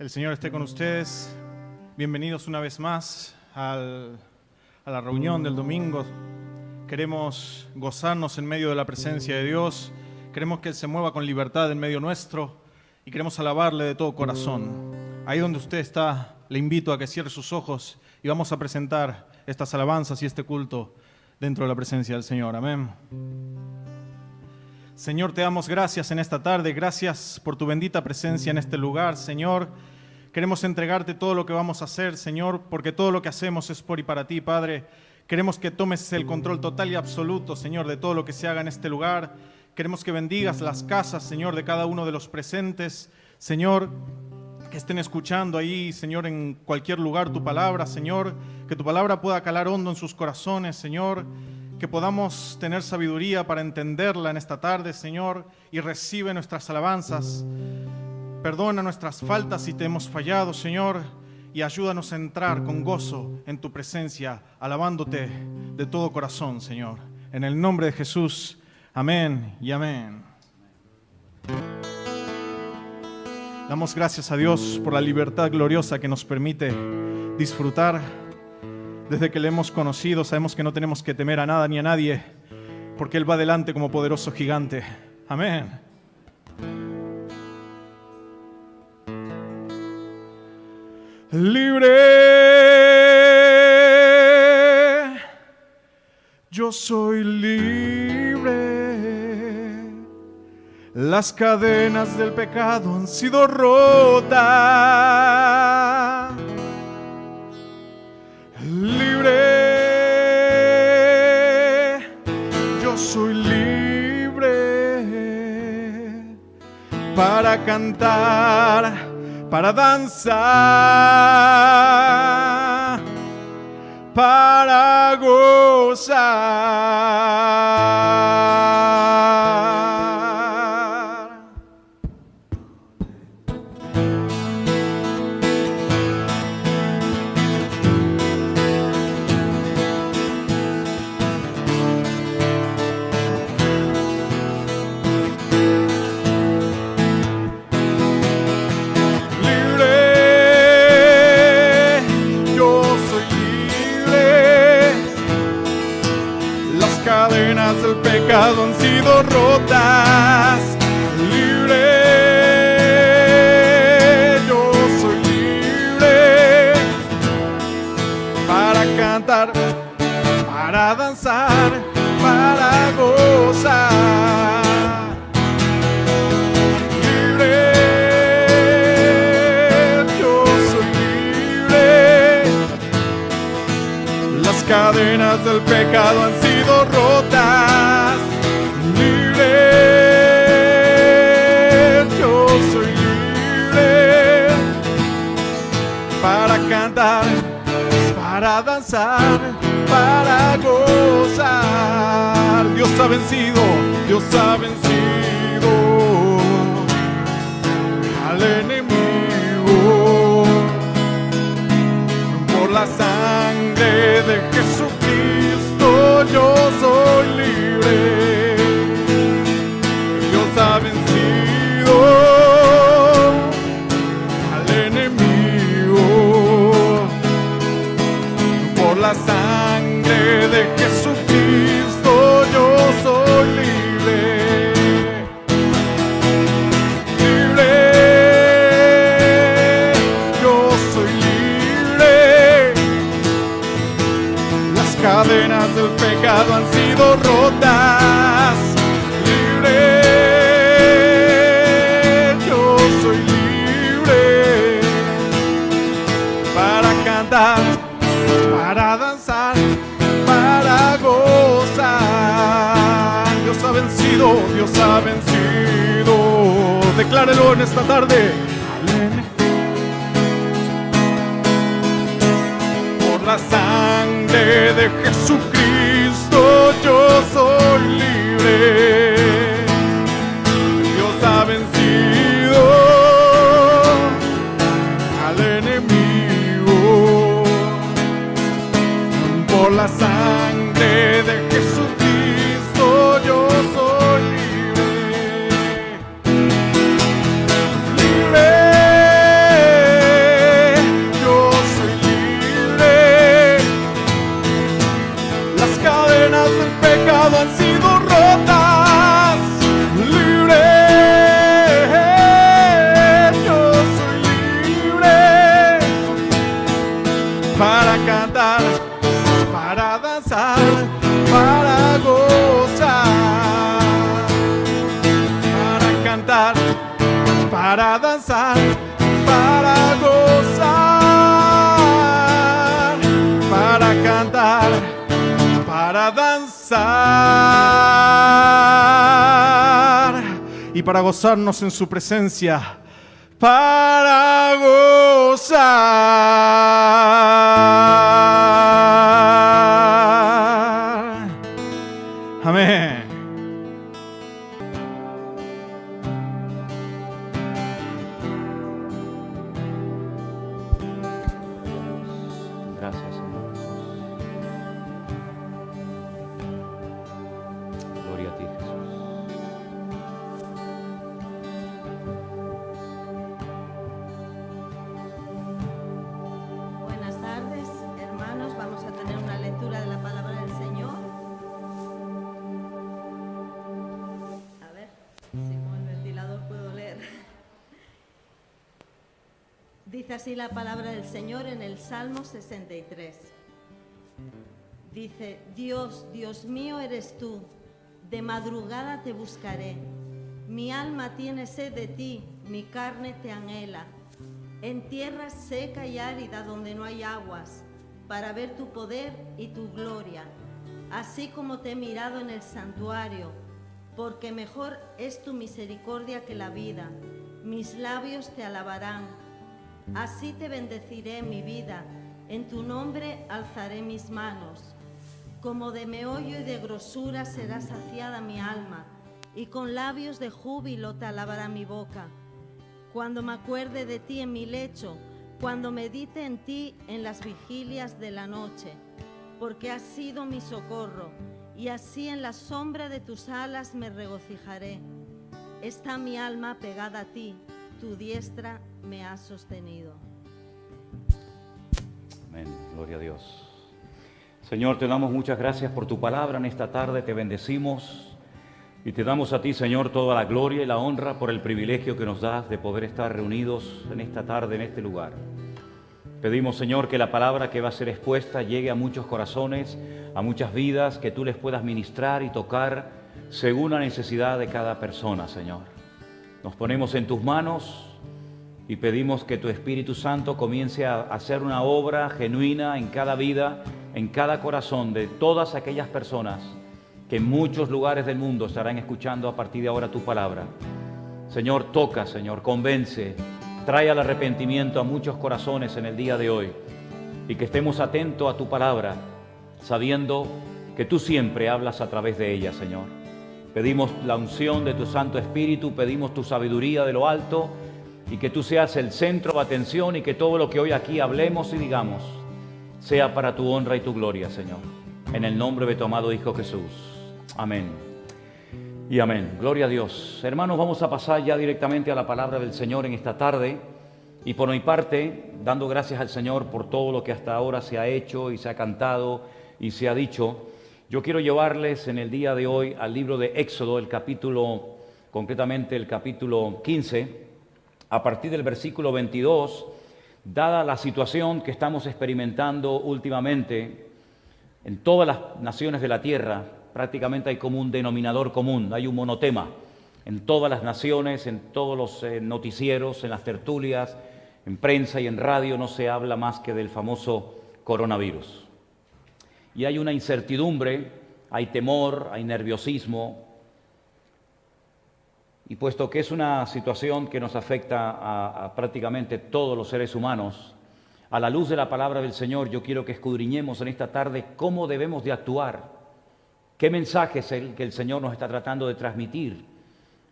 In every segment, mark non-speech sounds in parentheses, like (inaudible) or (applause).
El Señor esté con ustedes. Bienvenidos una vez más a la reunión del domingo. Queremos gozarnos en medio de la presencia de Dios. Queremos que Él se mueva con libertad en medio nuestro y queremos alabarle de todo corazón. Ahí donde usted está, le invito a que cierre sus ojos y vamos a presentar estas alabanzas y este culto dentro de la presencia del Señor. Amén. Señor, te damos gracias en esta tarde, gracias por tu bendita presencia en este lugar, Señor. Queremos entregarte todo lo que vamos a hacer, Señor, porque todo lo que hacemos es por y para ti, Padre. Queremos que tomes el control total y absoluto, Señor, de todo lo que se haga en este lugar. Queremos que bendigas las casas, Señor, de cada uno de los presentes. Señor, que estén escuchando ahí, Señor, en cualquier lugar tu palabra, Señor, que tu palabra pueda calar hondo en sus corazones, Señor, que podamos tener sabiduría para entenderla en esta tarde, Señor, y recibe nuestras alabanzas. Perdona nuestras faltas si te hemos fallado, Señor, y ayúdanos a entrar con gozo en tu presencia, alabándote de todo corazón, Señor. En el nombre de Jesús, amén y amén. Damos gracias a Dios por la libertad gloriosa que nos permite disfrutar. Desde que le hemos conocido, sabemos que no tenemos que temer a nada ni a nadie, porque Él va adelante como poderoso gigante. Amén. Libre, yo soy libre. Las cadenas del pecado han sido rotas. Libre, yo soy libre para cantar, para danzar, para gozar. Al Esta tarde. Gozarnos en su presencia, para gozar. La palabra del Señor en el Salmo 63. Dice, Dios, Dios mío eres tú, de madrugada te buscaré. Mi alma tiene sed de ti, mi carne te anhela en tierra seca y árida donde no hay aguas, para ver tu poder y tu gloria, así como te he mirado en el santuario, porque mejor es tu misericordia que la vida. Mis labios te alabarán. Así te bendeciré mi vida, en tu nombre alzaré mis manos. Como de meollo y de grosura será saciada mi alma, y con labios de júbilo te alabará mi boca cuando me acuerde de ti en mi lecho, cuando medite en ti en las vigilias de la noche, porque has sido mi socorro, y así en la sombra de tus alas me regocijaré. Está mi alma pegada a ti, tu diestra me ha sostenido. Amén. Gloria a Dios. Señor, te damos muchas gracias por tu palabra en esta tarde. Te bendecimos y te damos a ti, Señor, toda la gloria y la honra por el privilegio que nos das de poder estar reunidos en esta tarde, en este lugar. Pedimos, Señor, que la palabra que va a ser expuesta llegue a muchos corazones, a muchas vidas, que tú les puedas ministrar y tocar según la necesidad de cada persona, Señor. Nos ponemos en tus manos y pedimos que tu Espíritu Santo comience a hacer una obra genuina en cada vida, en cada corazón de todas aquellas personas que en muchos lugares del mundo estarán escuchando a partir de ahora tu palabra. Señor, toca, Señor, convence, trae al arrepentimiento a muchos corazones en el día de hoy y que estemos atentos a tu palabra, sabiendo que tú siempre hablas a través de ella, Señor. Pedimos la unción de tu Santo Espíritu, pedimos tu sabiduría de lo alto y que tú seas el centro de atención y que todo lo que hoy aquí hablemos y digamos sea para tu honra y tu gloria, Señor. En el nombre de tu amado Hijo Jesús. Amén. Y amén. Gloria a Dios. Hermanos, vamos a pasar ya directamente a la palabra del Señor en esta tarde. Y por mi parte, dando gracias al Señor por todo lo que hasta ahora se ha hecho y se ha cantado y se ha dicho, yo quiero llevarles en el día de hoy al libro de Éxodo, el capítulo, concretamente el capítulo 15, a partir del versículo 22, dada la situación que estamos experimentando últimamente en todas las naciones de la tierra, prácticamente hay como un denominador común, hay un monotema. En todas las naciones, en todos los eh, noticieros, en las tertulias, en prensa y en radio no se habla más que del famoso coronavirus. Y hay una incertidumbre, hay temor, hay nerviosismo. Y puesto que es una situación que nos afecta a, a prácticamente todos los seres humanos, a la luz de la palabra del Señor, yo quiero que escudriñemos en esta tarde cómo debemos de actuar, qué mensaje es el que el Señor nos está tratando de transmitir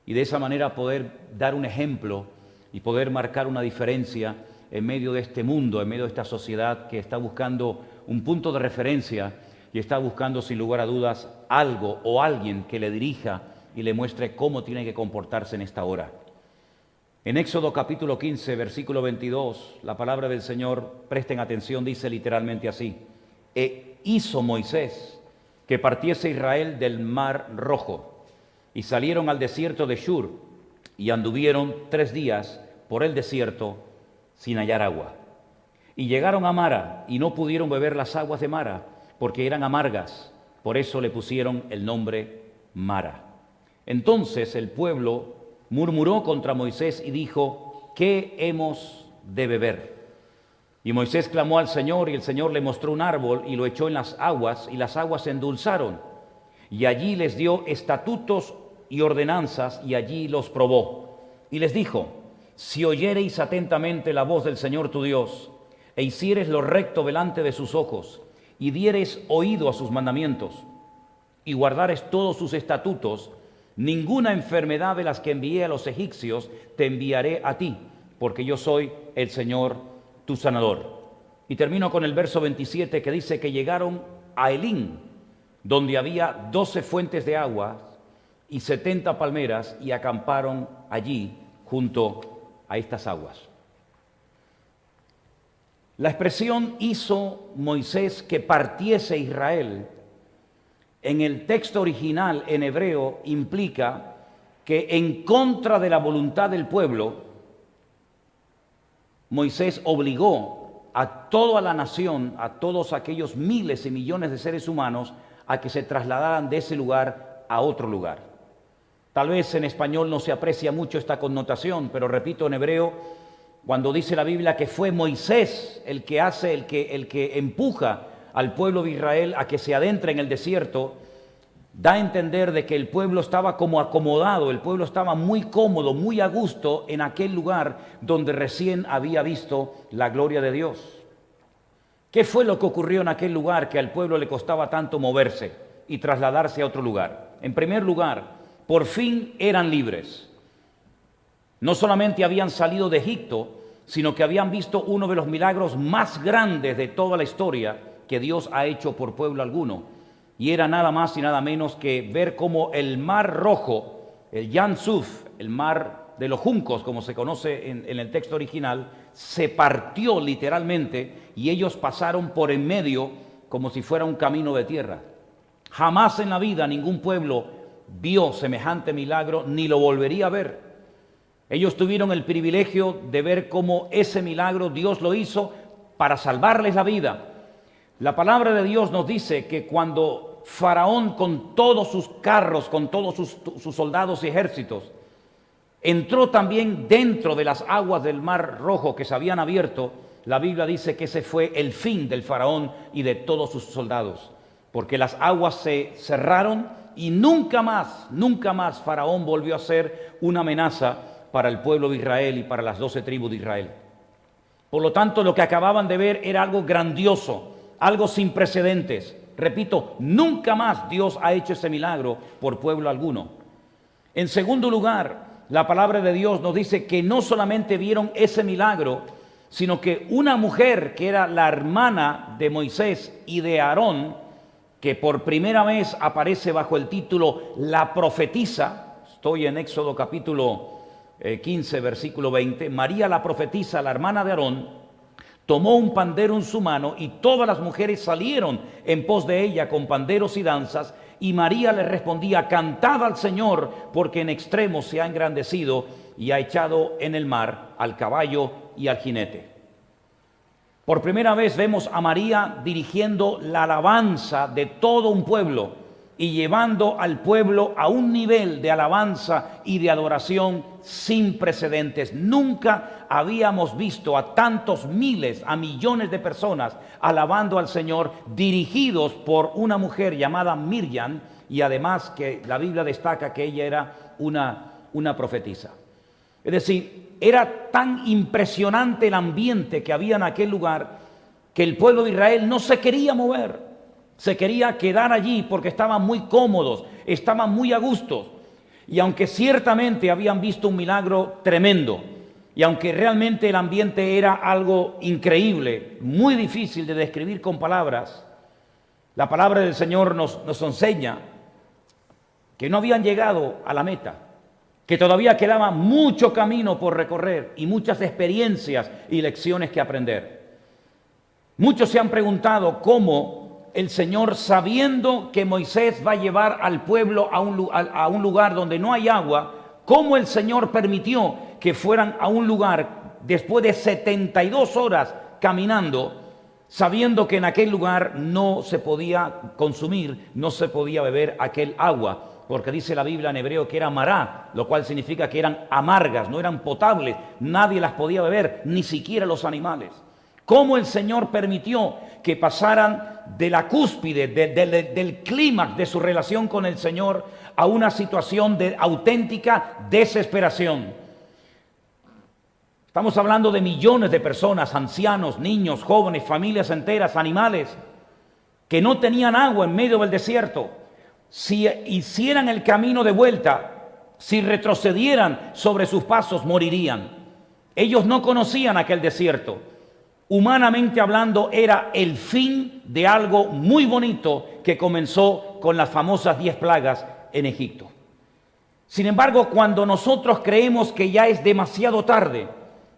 y de esa manera poder dar un ejemplo y poder marcar una diferencia en medio de este mundo, en medio de esta sociedad que está buscando un punto de referencia y está buscando sin lugar a dudas algo o alguien que le dirija y le muestre cómo tiene que comportarse en esta hora. En Éxodo capítulo 15, versículo 22, la palabra del Señor, presten atención, dice literalmente así, e hizo Moisés que partiese Israel del mar rojo, y salieron al desierto de Shur, y anduvieron tres días por el desierto sin hallar agua. Y llegaron a Mara, y no pudieron beber las aguas de Mara, porque eran amargas, por eso le pusieron el nombre Mara. Entonces el pueblo murmuró contra Moisés y dijo, ¿qué hemos de beber? Y Moisés clamó al Señor y el Señor le mostró un árbol y lo echó en las aguas y las aguas se endulzaron. Y allí les dio estatutos y ordenanzas y allí los probó. Y les dijo, si oyereis atentamente la voz del Señor tu Dios e hicieres lo recto delante de sus ojos y dieres oído a sus mandamientos y guardares todos sus estatutos, ninguna enfermedad de las que envié a los egipcios te enviaré a ti, porque yo soy el Señor tu sanador. Y termino con el verso 27 que dice que llegaron a Elín, donde había doce fuentes de agua y setenta palmeras, y acamparon allí junto a estas aguas. La expresión hizo Moisés que partiese Israel en el texto original en hebreo implica que en contra de la voluntad del pueblo, Moisés obligó a toda la nación, a todos aquellos miles y millones de seres humanos, a que se trasladaran de ese lugar a otro lugar. Tal vez en español no se aprecia mucho esta connotación, pero repito, en hebreo, cuando dice la Biblia que fue Moisés el que hace, el que, el que empuja al pueblo de Israel a que se adentre en el desierto, da a entender de que el pueblo estaba como acomodado, el pueblo estaba muy cómodo, muy a gusto en aquel lugar donde recién había visto la gloria de Dios. ¿Qué fue lo que ocurrió en aquel lugar que al pueblo le costaba tanto moverse y trasladarse a otro lugar? En primer lugar, por fin eran libres. No solamente habían salido de Egipto, sino que habían visto uno de los milagros más grandes de toda la historia que Dios ha hecho por pueblo alguno y era nada más y nada menos que ver cómo el mar rojo, el Yansuf, el mar de los juncos, como se conoce en, en, el texto original, se partió literalmente y ellos pasaron por en medio como si fuera un camino de tierra. Jamás en la vida ningún pueblo vio semejante milagro ni lo volvería a ver. Ellos tuvieron el privilegio de ver cómo ese milagro Dios lo hizo para salvarles la vida. La palabra de Dios nos dice que cuando Faraón con todos sus carros, con todos sus, soldados y ejércitos, entró también dentro de las aguas del mar rojo que se habían abierto, la Biblia dice que ese fue el fin del faraón y de todos sus soldados, porque las aguas se cerraron y nunca más, nunca más faraón volvió a ser una amenaza para el pueblo de Israel y para las doce tribus de Israel. Por lo tanto, lo que acababan de ver era algo grandioso, algo sin precedentes. Repito, nunca más Dios ha hecho ese milagro por pueblo alguno. En segundo lugar, la palabra de Dios nos dice que no solamente vieron ese milagro, sino que una mujer que era la hermana de Moisés y de Aarón, que por primera vez aparece bajo el título La profetisa, estoy en Éxodo capítulo 15, eh, versículo 20, María la profetisa, la hermana de Aarón, tomó un pandero en su mano y todas las mujeres salieron en pos de ella con panderos y danzas. Y María le respondía, cantad al Señor, porque en extremo se ha engrandecido y ha echado en el mar al caballo y al jinete. Por primera vez vemos a María dirigiendo la alabanza de todo un pueblo y llevando al pueblo a un nivel de alabanza y de adoración sin precedentes. Nunca habíamos visto a tantos miles, a millones de personas alabando al Señor dirigidos por una mujer llamada Miriam y además que la Biblia destaca que ella era una, una profetisa. Es decir, era tan impresionante el ambiente que había en aquel lugar que el pueblo de Israel no se quería mover se quería quedar allí porque estaban muy cómodos, estaban muy a gusto. Y aunque ciertamente habían visto un milagro tremendo, y aunque realmente el ambiente era algo increíble, muy difícil de describir con palabras, la palabra del Señor nos, nos enseña que no habían llegado a la meta, que todavía quedaba mucho camino por recorrer y muchas experiencias y lecciones que aprender. Muchos se han preguntado cómo el Señor, sabiendo que Moisés va a llevar al pueblo a un, lugar donde no hay agua, cómo el Señor permitió que fueran a un lugar después de 72 horas caminando, sabiendo que en aquel lugar no se podía consumir, no se podía beber aquel agua porque dice la Biblia en hebreo que era mará, lo cual significa que eran amargas, no eran potables, nadie las podía beber, ni siquiera los animales. ¿Cómo el Señor permitió que pasaran de la cúspide, del clímax de su relación con el Señor a una situación de auténtica desesperación? Estamos hablando de millones de personas, ancianos, niños, jóvenes, familias enteras, animales, que no tenían agua en medio del desierto. Si hicieran el camino de vuelta, si retrocedieran sobre sus pasos, morirían. Ellos no conocían aquel desierto. Humanamente hablando, era el fin de algo muy bonito que comenzó con las famosas diez plagas en Egipto. Sin embargo, cuando nosotros creemos que ya es demasiado tarde,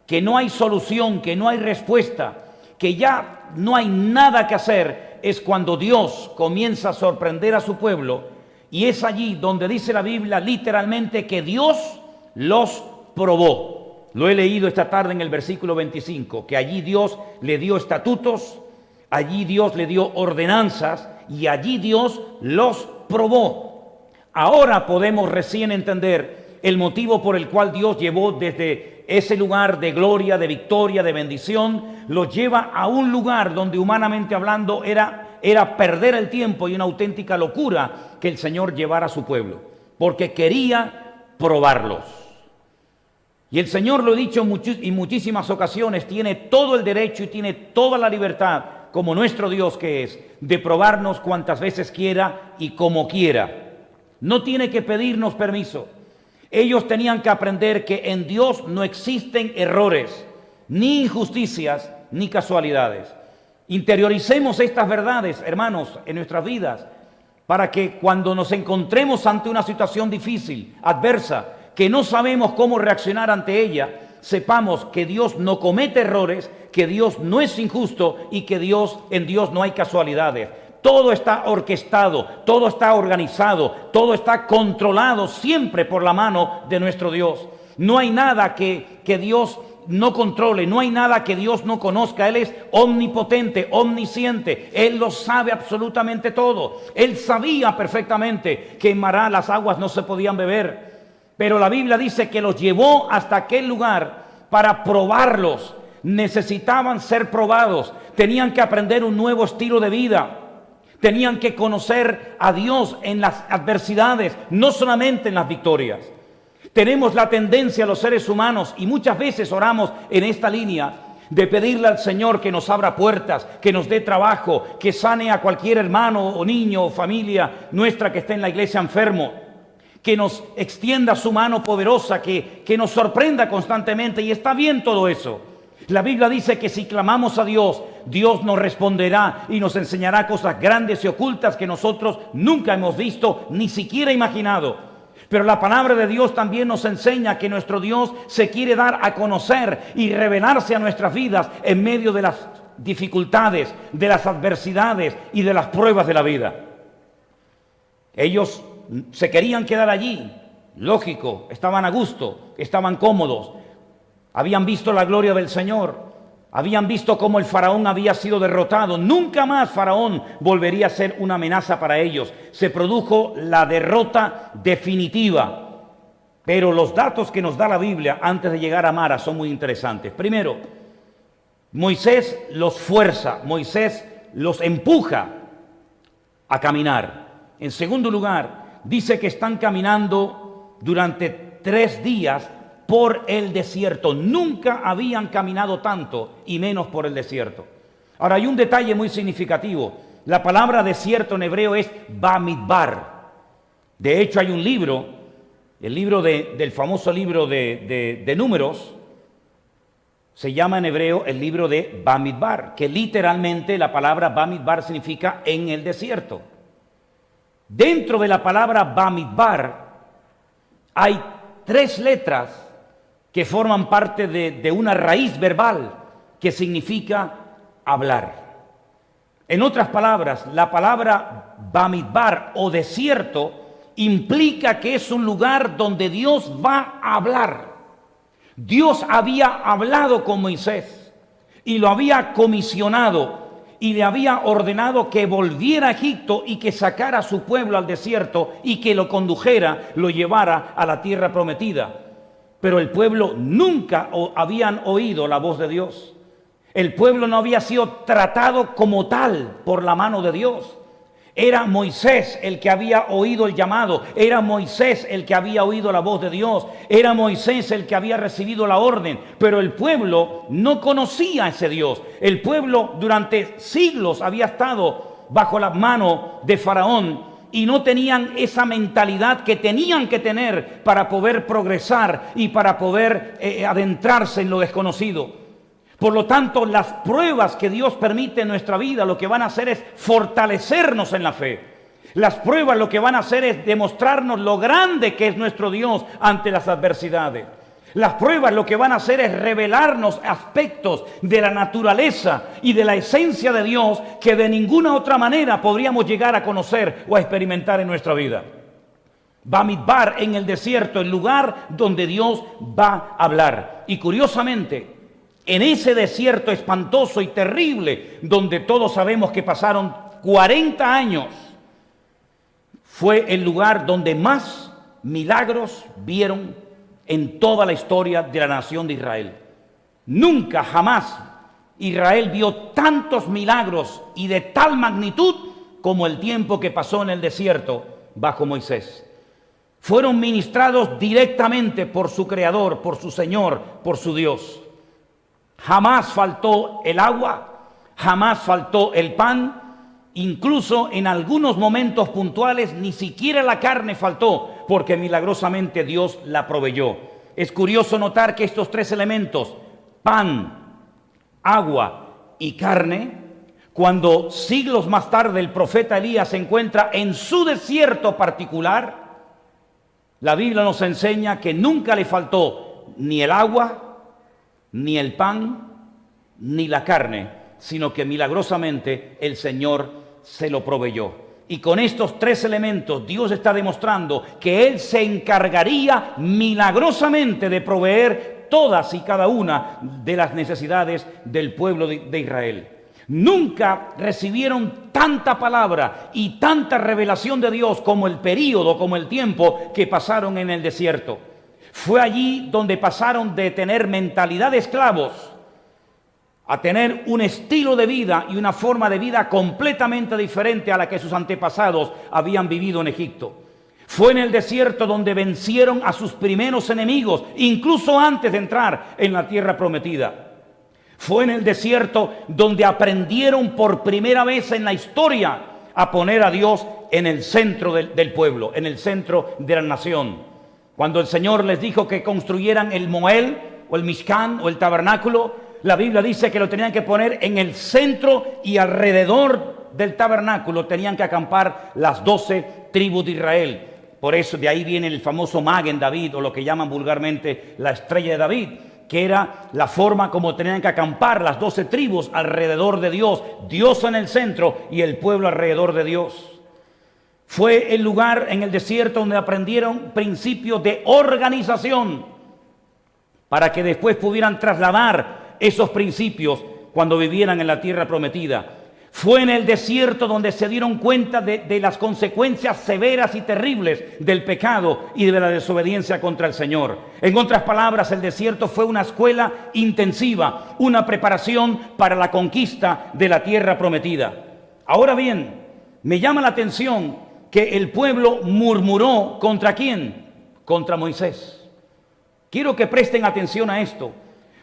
que no hay solución, que no hay respuesta, que ya no hay nada que hacer, es cuando Dios comienza a sorprender a su pueblo y es allí donde dice la Biblia literalmente que Dios los probó. Lo he leído esta tarde en el versículo 25, que allí Dios le dio estatutos, allí Dios le dio ordenanzas y allí Dios los probó. Ahora podemos recién entender el motivo por el cual Dios llevó desde ese lugar de gloria, de victoria, de bendición, los lleva a un lugar donde humanamente hablando era, era perder el tiempo y una auténtica locura que el Señor llevara a su pueblo, porque quería probarlos. Y el Señor, lo he dicho en muchísimas ocasiones, tiene todo el derecho y tiene toda la libertad, como nuestro Dios que es, de probarnos cuantas veces quiera y como quiera. No tiene que pedirnos permiso. Ellos tenían que aprender que en Dios no existen errores, ni injusticias, ni casualidades. Interioricemos estas verdades, hermanos, en nuestras vidas, para que cuando nos encontremos ante una situación difícil, adversa, que no sabemos cómo reaccionar ante ella, sepamos que Dios no comete errores, que Dios no es injusto y que Dios en Dios no hay casualidades. Todo está orquestado, todo está organizado, todo está controlado siempre por la mano de nuestro Dios. No hay nada que, que Dios no controle, no hay nada que Dios no conozca. Él es omnipotente, omnisciente. Él lo sabe absolutamente todo. Él sabía perfectamente que en Mará las aguas no se podían beber. Pero la Biblia dice que los llevó hasta aquel lugar para probarlos. Necesitaban ser probados. Tenían que aprender un nuevo estilo de vida. Tenían que conocer a Dios en las adversidades, no solamente en las victorias. Tenemos la tendencia los seres humanos y muchas veces oramos en esta línea de pedirle al Señor que nos abra puertas, que nos dé trabajo, que sane a cualquier hermano o niño o familia nuestra que esté en la iglesia enfermo, que nos extienda su mano poderosa, que, que nos sorprenda constantemente. Y está bien todo eso. La Biblia dice que si clamamos a Dios, Dios nos responderá y nos enseñará cosas grandes y ocultas que nosotros nunca hemos visto ni siquiera imaginado. Pero la palabra de Dios también nos enseña que nuestro Dios se quiere dar a conocer y revelarse a nuestras vidas en medio de las dificultades, de las adversidades y de las pruebas de la vida. Ellos se querían quedar allí, lógico, estaban a gusto, estaban cómodos, habían visto la gloria del Señor. Habían visto cómo el faraón había sido derrotado. Nunca más faraón volvería a ser una amenaza para ellos. Se produjo la derrota definitiva. Pero los datos que nos da la Biblia antes de llegar a Mara son muy interesantes. Primero, Moisés los fuerza, Moisés los empuja a caminar. En segundo lugar, dice que están caminando durante tres días por el desierto. Nunca habían caminado tanto y menos por el desierto. Ahora hay un detalle muy significativo. La palabra desierto en hebreo es Bamidbar. De hecho hay un libro, el libro del famoso libro de, de números, se llama en hebreo el libro de Bamidbar, que literalmente la palabra Bamidbar significa en el desierto. Dentro de la palabra Bamidbar hay tres letras que forman parte de, una raíz verbal que significa hablar. En otras palabras, la palabra Bamidbar o desierto implica que es un lugar donde Dios va a hablar. Dios había hablado con Moisés y lo había comisionado y le había ordenado que volviera a Egipto y que sacara a su pueblo al desierto y que lo condujera, lo llevara a la tierra prometida. Pero el pueblo nunca habían oído la voz de Dios. El pueblo no había sido tratado como tal por la mano de Dios. Era Moisés el que había oído el llamado, era Moisés el que había oído la voz de Dios, era Moisés el que había recibido la orden, pero el pueblo no conocía a ese Dios. El pueblo durante siglos había estado bajo la mano de Faraón y no tenían esa mentalidad que tenían que tener para poder progresar y para poder eh, adentrarse en lo desconocido. Por lo tanto, las pruebas que Dios permite en nuestra vida lo que van a hacer es fortalecernos en la fe. Las pruebas lo que van a hacer es demostrarnos lo grande que es nuestro Dios ante las adversidades. Las pruebas lo que van a hacer es revelarnos aspectos de la naturaleza y de la esencia de Dios que de ninguna otra manera podríamos llegar a conocer o a experimentar en nuestra vida. Bamidbar en el desierto, el lugar donde Dios va a hablar. Y curiosamente, en ese desierto espantoso y terrible, donde todos sabemos que pasaron 40 años, fue el lugar donde más milagros vieron en toda la historia de la nación de Israel. Nunca, jamás Israel vio tantos milagros y de tal magnitud como el tiempo que pasó en el desierto bajo Moisés. Fueron ministrados directamente por su Creador, por su Señor, por su Dios. Jamás faltó el agua, jamás faltó el pan, incluso en algunos momentos puntuales ni siquiera la carne faltó, porque milagrosamente Dios la proveyó. Es curioso notar que estos tres elementos, pan, agua y carne, cuando siglos más tarde el profeta Elías se encuentra en su desierto particular, la Biblia nos enseña que nunca le faltó ni el agua, ni el pan, ni la carne, sino que milagrosamente el Señor se lo proveyó. Y con estos tres elementos Dios está demostrando que Él se encargaría milagrosamente de proveer todas y cada una de las necesidades del pueblo de, Israel. Nunca recibieron tanta palabra y tanta revelación de Dios como el período, como el tiempo que pasaron en el desierto. Fue allí donde pasaron de tener mentalidad de esclavos a tener un estilo de vida y una forma de vida completamente diferente a la que sus antepasados habían vivido en Egipto. Fue en el desierto donde vencieron a sus primeros enemigos, incluso antes de entrar en la tierra prometida. Fue en el desierto donde aprendieron por primera vez en la historia a poner a Dios en el centro del, del pueblo, en el centro de la nación. Cuando el Señor les dijo que construyeran el Moel o el Mishkan o el tabernáculo, la Biblia dice que lo tenían que poner en el centro y alrededor del tabernáculo tenían que acampar las doce tribus de Israel. Por eso de ahí viene el famoso Magen David o lo que llaman vulgarmente la estrella de David, que era la forma como tenían que acampar las doce tribus alrededor de Dios, Dios en el centro y el pueblo alrededor de Dios. Fue el lugar en el desierto donde aprendieron principios de organización para que después pudieran trasladar esos principios cuando vivieran en la tierra prometida. Fue en el desierto donde se dieron cuenta de, las consecuencias severas y terribles del pecado y de la desobediencia contra el Señor. En otras palabras, el desierto fue una escuela intensiva, una preparación para la conquista de la tierra prometida. Ahora bien, me llama la atención que el pueblo murmuró contra quién? Contra Moisés. Quiero que presten atención a esto,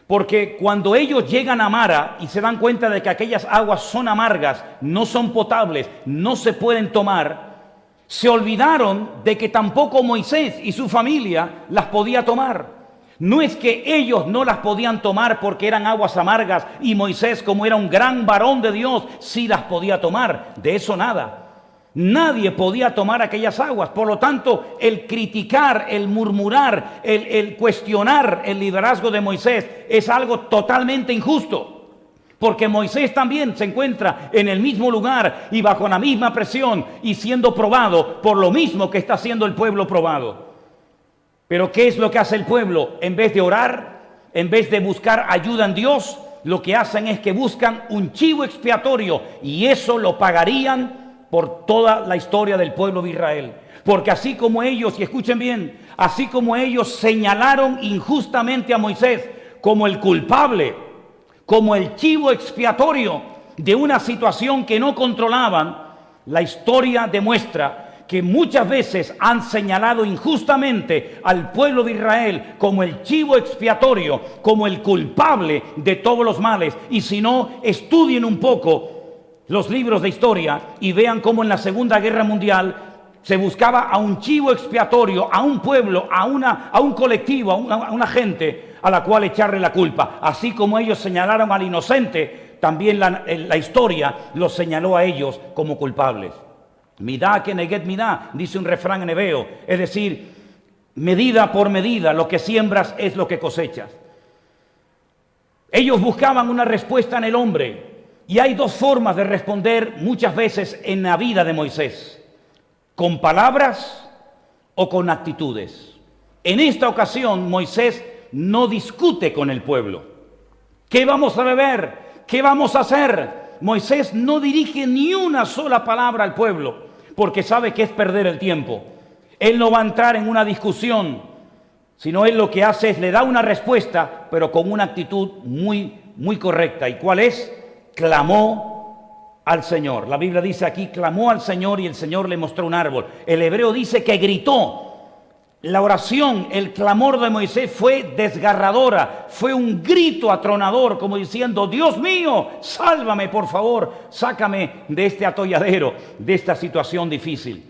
porque cuando ellos llegan a Mara y se dan cuenta de que aquellas aguas son amargas, no son potables, no se pueden tomar, se olvidaron de que tampoco Moisés y su familia las podía tomar. No es que ellos no las podían tomar porque eran aguas amargas y Moisés, como era un gran varón de Dios, sí las podía tomar. De eso nada. Nadie podía tomar aquellas aguas. Por lo tanto, el criticar, el murmurar, el, cuestionar el liderazgo de Moisés es algo totalmente injusto. Porque Moisés también se encuentra en el mismo lugar y bajo la misma presión y siendo probado por lo mismo que está haciendo el pueblo probado. Pero ¿qué es lo que hace el pueblo? En vez de orar, en vez de buscar ayuda en Dios, lo que hacen es que buscan un chivo expiatorio y eso lo pagarían por toda la historia del pueblo de Israel. Porque así como ellos, y escuchen bien, así como ellos señalaron injustamente a Moisés como el culpable, como el chivo expiatorio de una situación que no controlaban, la historia demuestra que muchas veces han señalado injustamente al pueblo de Israel como el chivo expiatorio, como el culpable de todos los males. Y si no, estudien un poco los libros de historia y vean cómo en la Segunda Guerra Mundial se buscaba a un chivo expiatorio, a un pueblo, a, una, a un colectivo, a una, gente a la cual echarle la culpa. Así como ellos señalaron al inocente, también la, historia los señaló a ellos como culpables. Midá que neget midá, dice un refrán en hebreo. Es decir, medida por medida, lo que siembras es lo que cosechas. Ellos buscaban una respuesta en el hombre. Y hay dos formas de responder muchas veces en la vida de Moisés. Con palabras o con actitudes. En esta ocasión Moisés no discute con el pueblo. ¿Qué vamos a beber? ¿Qué vamos a hacer? Moisés no dirige ni una sola palabra al pueblo porque sabe que es perder el tiempo. Él no va a entrar en una discusión, sino él lo que hace es le da una respuesta, pero con una actitud muy, muy correcta. ¿Y cuál es? Clamó al Señor. La Biblia dice aquí, clamó al Señor y el Señor le mostró un árbol. El hebreo dice que gritó. La oración, el clamor de Moisés fue desgarradora, fue un grito atronador, como diciendo, Dios mío, sálvame por favor, sácame de este atolladero, de esta situación difícil.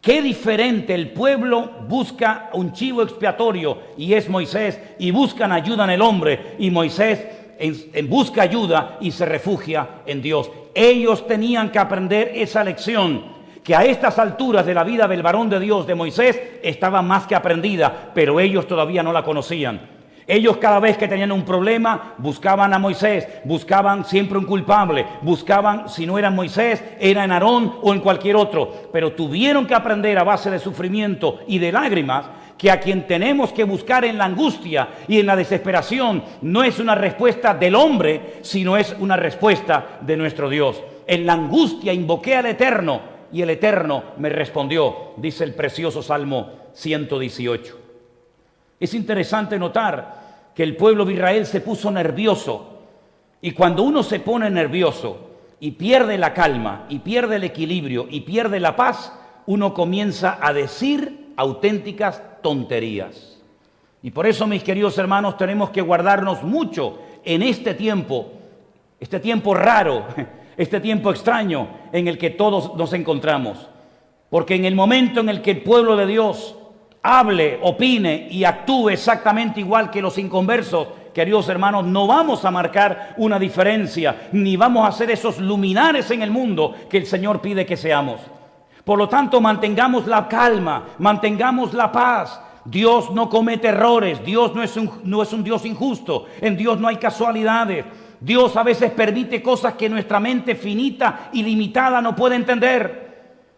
Qué diferente el pueblo busca un chivo expiatorio y es Moisés, y buscan ayuda en el hombre, y Moisés en, busca ayuda y se refugia en Dios. Ellos tenían que aprender esa lección que a estas alturas de la vida del varón de Dios, de Moisés, estaba más que aprendida, pero ellos todavía no la conocían. Ellos cada vez que tenían un problema buscaban a Moisés, buscaban siempre un culpable, buscaban, si no era Moisés, era en Aarón o en cualquier otro, pero tuvieron que aprender a base de sufrimiento y de lágrimas que a quien tenemos que buscar en la angustia y en la desesperación no es una respuesta del hombre, sino es una respuesta de nuestro Dios. En la angustia invoqué al Eterno y el Eterno me respondió, dice el precioso Salmo 118. Es interesante notar que el pueblo de Israel se puso nervioso y cuando uno se pone nervioso y pierde la calma y pierde el equilibrio y pierde la paz, uno comienza a decir auténticas tonterías. Y por eso, mis queridos hermanos, tenemos que guardarnos mucho en este tiempo, este tiempo raro, (laughs) este tiempo extraño en el que todos nos encontramos. Porque en el momento en el que el pueblo de Dios hable, opine y actúe exactamente igual que los inconversos, queridos hermanos, no vamos a marcar una diferencia, ni vamos a ser esos luminares en el mundo que el Señor pide que seamos. Por lo tanto, mantengamos la calma, mantengamos la paz. Dios no comete errores, Dios no es un, no es un Dios injusto, en Dios no hay casualidades. Dios a veces permite cosas que nuestra mente finita y limitada no puede entender.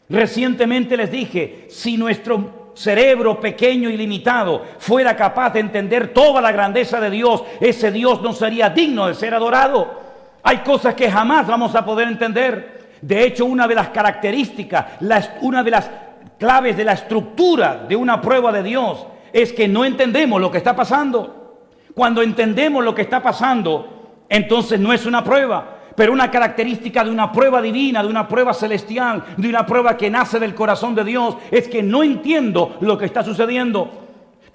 Recientemente les dije, si nuestro cerebro pequeño y limitado fuera capaz de entender toda la grandeza de Dios, ese Dios no sería digno de ser adorado. Hay cosas que jamás vamos a poder entender. De hecho, una de las características, una de las claves de la estructura de una prueba de Dios es que no entendemos lo que está pasando. Cuando entendemos lo que está pasando, entonces no es una prueba, pero una característica de una prueba divina, de una prueba celestial, de una prueba que nace del corazón de Dios, es que no entiendo lo que está sucediendo.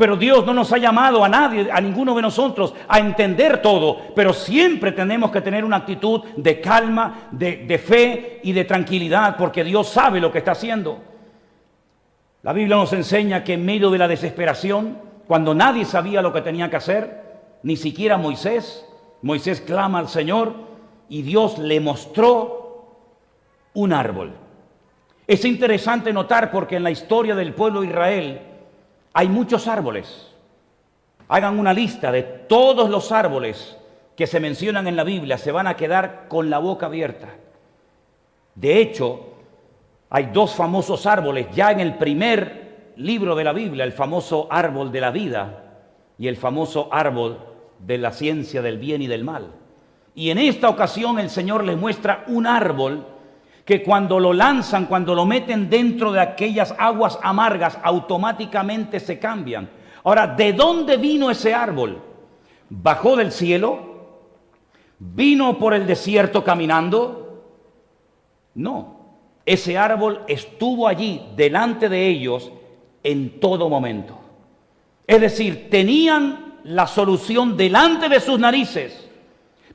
Pero Dios no nos ha llamado a nadie, a ninguno de nosotros, a entender todo. Pero siempre tenemos que tener una actitud de calma, de, fe y de tranquilidad, porque Dios sabe lo que está haciendo. La Biblia nos enseña que en medio de la desesperación, cuando nadie sabía lo que tenía que hacer, ni siquiera Moisés, Moisés clama al Señor y Dios le mostró un árbol. Es interesante notar porque en la historia del pueblo de Israel hay muchos árboles. Hagan una lista de todos los árboles que se mencionan en la Biblia, se van a quedar con la boca abierta. De hecho, hay dos famosos árboles ya en el primer libro de la Biblia, el famoso árbol de la vida y el famoso árbol de la ciencia del bien y del mal. Y en esta ocasión el Señor les muestra un árbol que cuando lo lanzan, cuando lo meten dentro de aquellas aguas amargas, automáticamente se cambian. Ahora, ¿de dónde vino ese árbol? ¿Bajó del cielo? ¿Vino por el desierto caminando? No, ese árbol estuvo allí delante de ellos en todo momento. Es decir, tenían la solución delante de sus narices,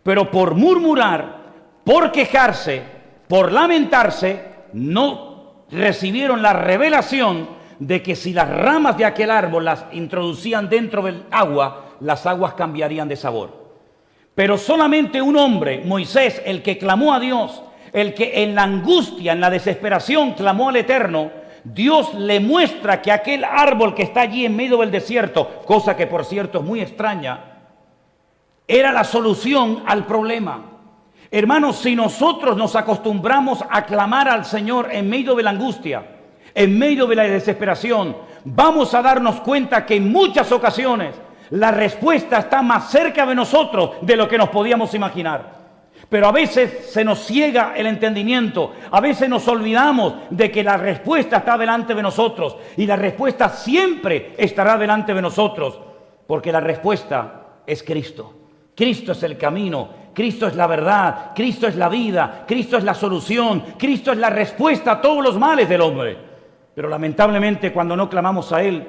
pero por murmurar, por quejarse, por lamentarse, no recibieron la revelación de que si las ramas de aquel árbol las introducían dentro del agua, las aguas cambiarían de sabor. Pero solamente un hombre, Moisés, el que clamó a Dios, el que en la angustia, en la desesperación clamó al Eterno, Dios le muestra que aquel árbol que está allí en medio del desierto, cosa que por cierto es muy extraña, era la solución al problema. Hermanos, si nosotros nos acostumbramos a clamar al Señor en medio de la angustia, en medio de la desesperación, vamos a darnos cuenta que en muchas ocasiones la respuesta está más cerca de nosotros de lo que nos podíamos imaginar. Pero a veces se nos ciega el entendimiento, a veces nos olvidamos de que la respuesta está delante de nosotros y la respuesta siempre estará delante de nosotros, porque la respuesta es Cristo. Cristo es el camino, Cristo es la verdad, Cristo es la vida, Cristo es la solución, Cristo es la respuesta a todos los males del hombre. Pero lamentablemente cuando no clamamos a Él,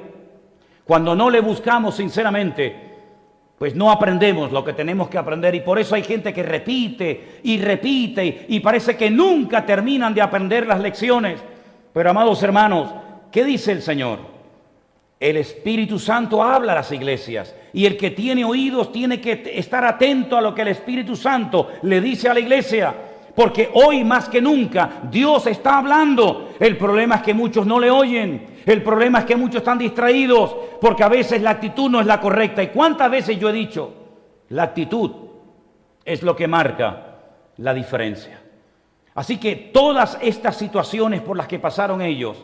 cuando no le buscamos sinceramente, pues no aprendemos lo que tenemos que aprender y por eso hay gente que repite y repite y parece que nunca terminan de aprender las lecciones. Pero amados hermanos, ¿qué dice el Señor? El Espíritu Santo habla a las iglesias y el que tiene oídos tiene que estar atento a lo que el Espíritu Santo le dice a la iglesia. Porque hoy más que nunca Dios está hablando. El problema es que muchos no le oyen. El problema es que muchos están distraídos porque a veces la actitud no es la correcta. ¿Y cuántas veces yo he dicho? La actitud es lo que marca la diferencia. Así que todas estas situaciones por las que pasaron ellos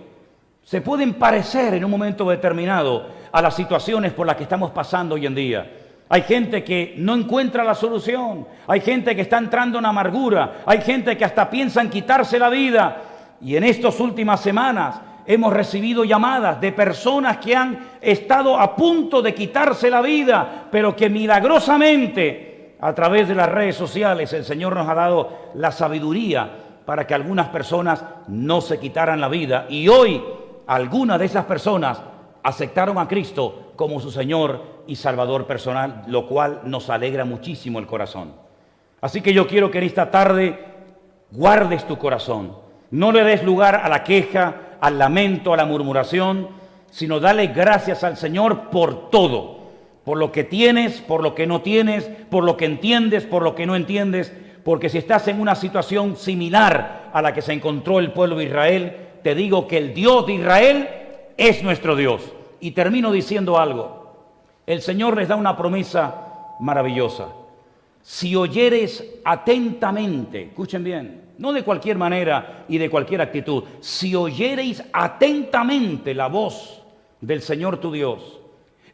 se pueden parecer en un momento determinado a las situaciones por las que estamos pasando hoy en día. Hay gente que no encuentra la solución. Hay gente que está entrando en amargura. Hay gente que hasta piensa en quitarse la vida. Y en estas últimas semanas hemos recibido llamadas de personas que han estado a punto de quitarse la vida, pero que milagrosamente a través de las redes sociales el Señor nos ha dado la sabiduría para que algunas personas no se quitaran la vida. Y hoy algunas de esas personas aceptaron a Cristo como su Señor y Salvador personal, lo cual nos alegra muchísimo el corazón. Así que yo quiero que en esta tarde guardes tu corazón. No le des lugar a la queja, al lamento, a la murmuración, sino dale gracias al Señor por todo, por lo que tienes, por lo que no tienes, por lo que entiendes, por lo que no entiendes, porque si estás en una situación similar a la que se encontró el pueblo de Israel, te digo que el Dios de Israel es nuestro Dios. Y termino diciendo algo. El Señor les da una promesa maravillosa. Si oyeres atentamente, escuchen bien, no de cualquier manera y de cualquier actitud, si oyereis atentamente la voz del Señor tu Dios,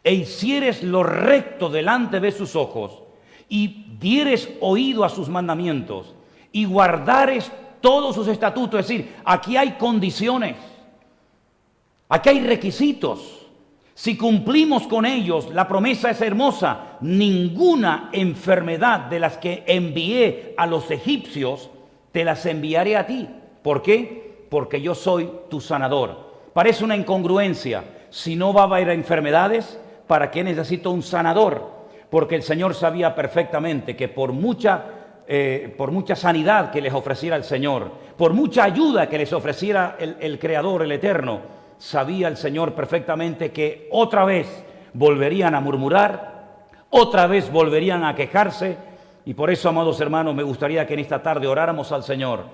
e hicieres lo recto delante de sus ojos, y dieres oído a sus mandamientos, y guardares todos sus estatutos, es decir, aquí hay condiciones, aquí hay requisitos. Si cumplimos con ellos, la promesa es hermosa. Ninguna enfermedad de las que envié a los egipcios, te las enviaré a ti. ¿Por qué? Porque yo soy tu sanador. Parece una incongruencia. Si no va a haber enfermedades, ¿para qué necesito un sanador? Porque el Señor sabía perfectamente que por mucha, eh, por mucha sanidad que les ofreciera el Señor, por mucha ayuda que les ofreciera el, el Creador, el Eterno, sabía el Señor perfectamente que otra vez volverían a murmurar, otra vez volverían a quejarse. Y por eso, amados hermanos, me gustaría que en esta tarde oráramos al Señor,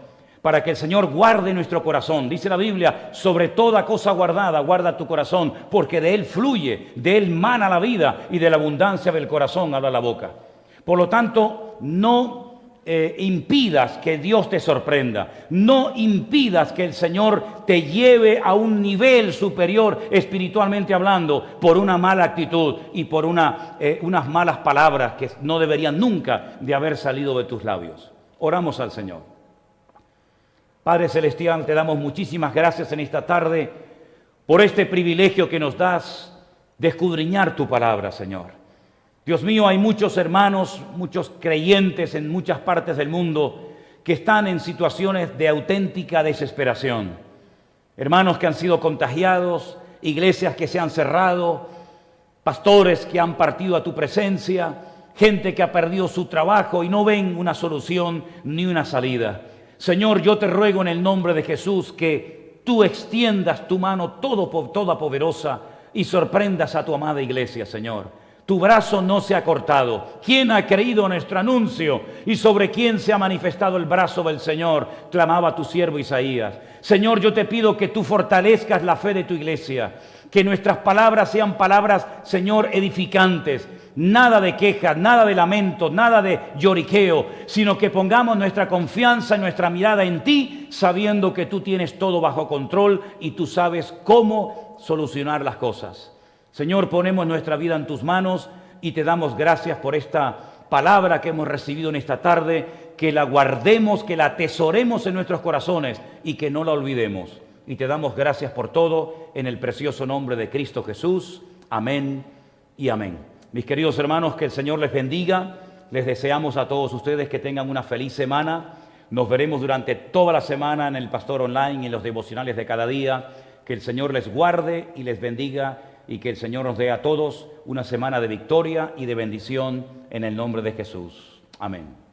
para que el Señor guarde nuestro corazón. Dice la Biblia, sobre toda cosa guardada, guarda tu corazón, porque de él fluye, de él mana la vida y de la abundancia del corazón habla la boca. Por lo tanto, no eh, impidas que Dios te sorprenda. No impidas que el Señor te lleve a un nivel superior espiritualmente hablando por una mala actitud y por una, eh, unas malas palabras que no deberían nunca de haber salido de tus labios. Oramos al Señor. Padre Celestial, te damos muchísimas gracias en esta tarde por este privilegio que nos das de escudriñar tu palabra, Señor. Dios mío, hay muchos hermanos, muchos creyentes en muchas partes del mundo que están en situaciones de auténtica desesperación. Hermanos que han sido contagiados, iglesias que se han cerrado, pastores que han partido a tu presencia, gente que ha perdido su trabajo y no ven una solución ni una salida. Señor, yo te ruego en el nombre de Jesús que tú extiendas tu mano toda poderosa y sorprendas a tu amada iglesia, Señor. Tu brazo no se ha cortado. ¿Quién ha creído nuestro anuncio? ¿Y sobre quién se ha manifestado el brazo del Señor? Clamaba tu siervo Isaías. Señor, yo te pido que tú fortalezcas la fe de tu iglesia. Que nuestras palabras sean palabras, Señor, edificantes. Nada de queja, nada de lamento, nada de lloriqueo, sino que pongamos nuestra confianza y nuestra mirada en ti, sabiendo que tú tienes todo bajo control y tú sabes cómo solucionar las cosas. Señor, ponemos nuestra vida en tus manos y te damos gracias por esta palabra que hemos recibido en esta tarde, que la guardemos, que la atesoremos en nuestros corazones y que no la olvidemos. Y te damos gracias por todo en el precioso nombre de Cristo Jesús. Amén y amén. Mis queridos hermanos, que el Señor les bendiga. Les deseamos a todos ustedes que tengan una feliz semana. Nos veremos durante toda la semana en el Pastor Online y en los devocionales de cada día. Que el Señor les guarde y les bendiga y que el Señor nos dé a todos una semana de victoria y de bendición en el nombre de Jesús. Amén.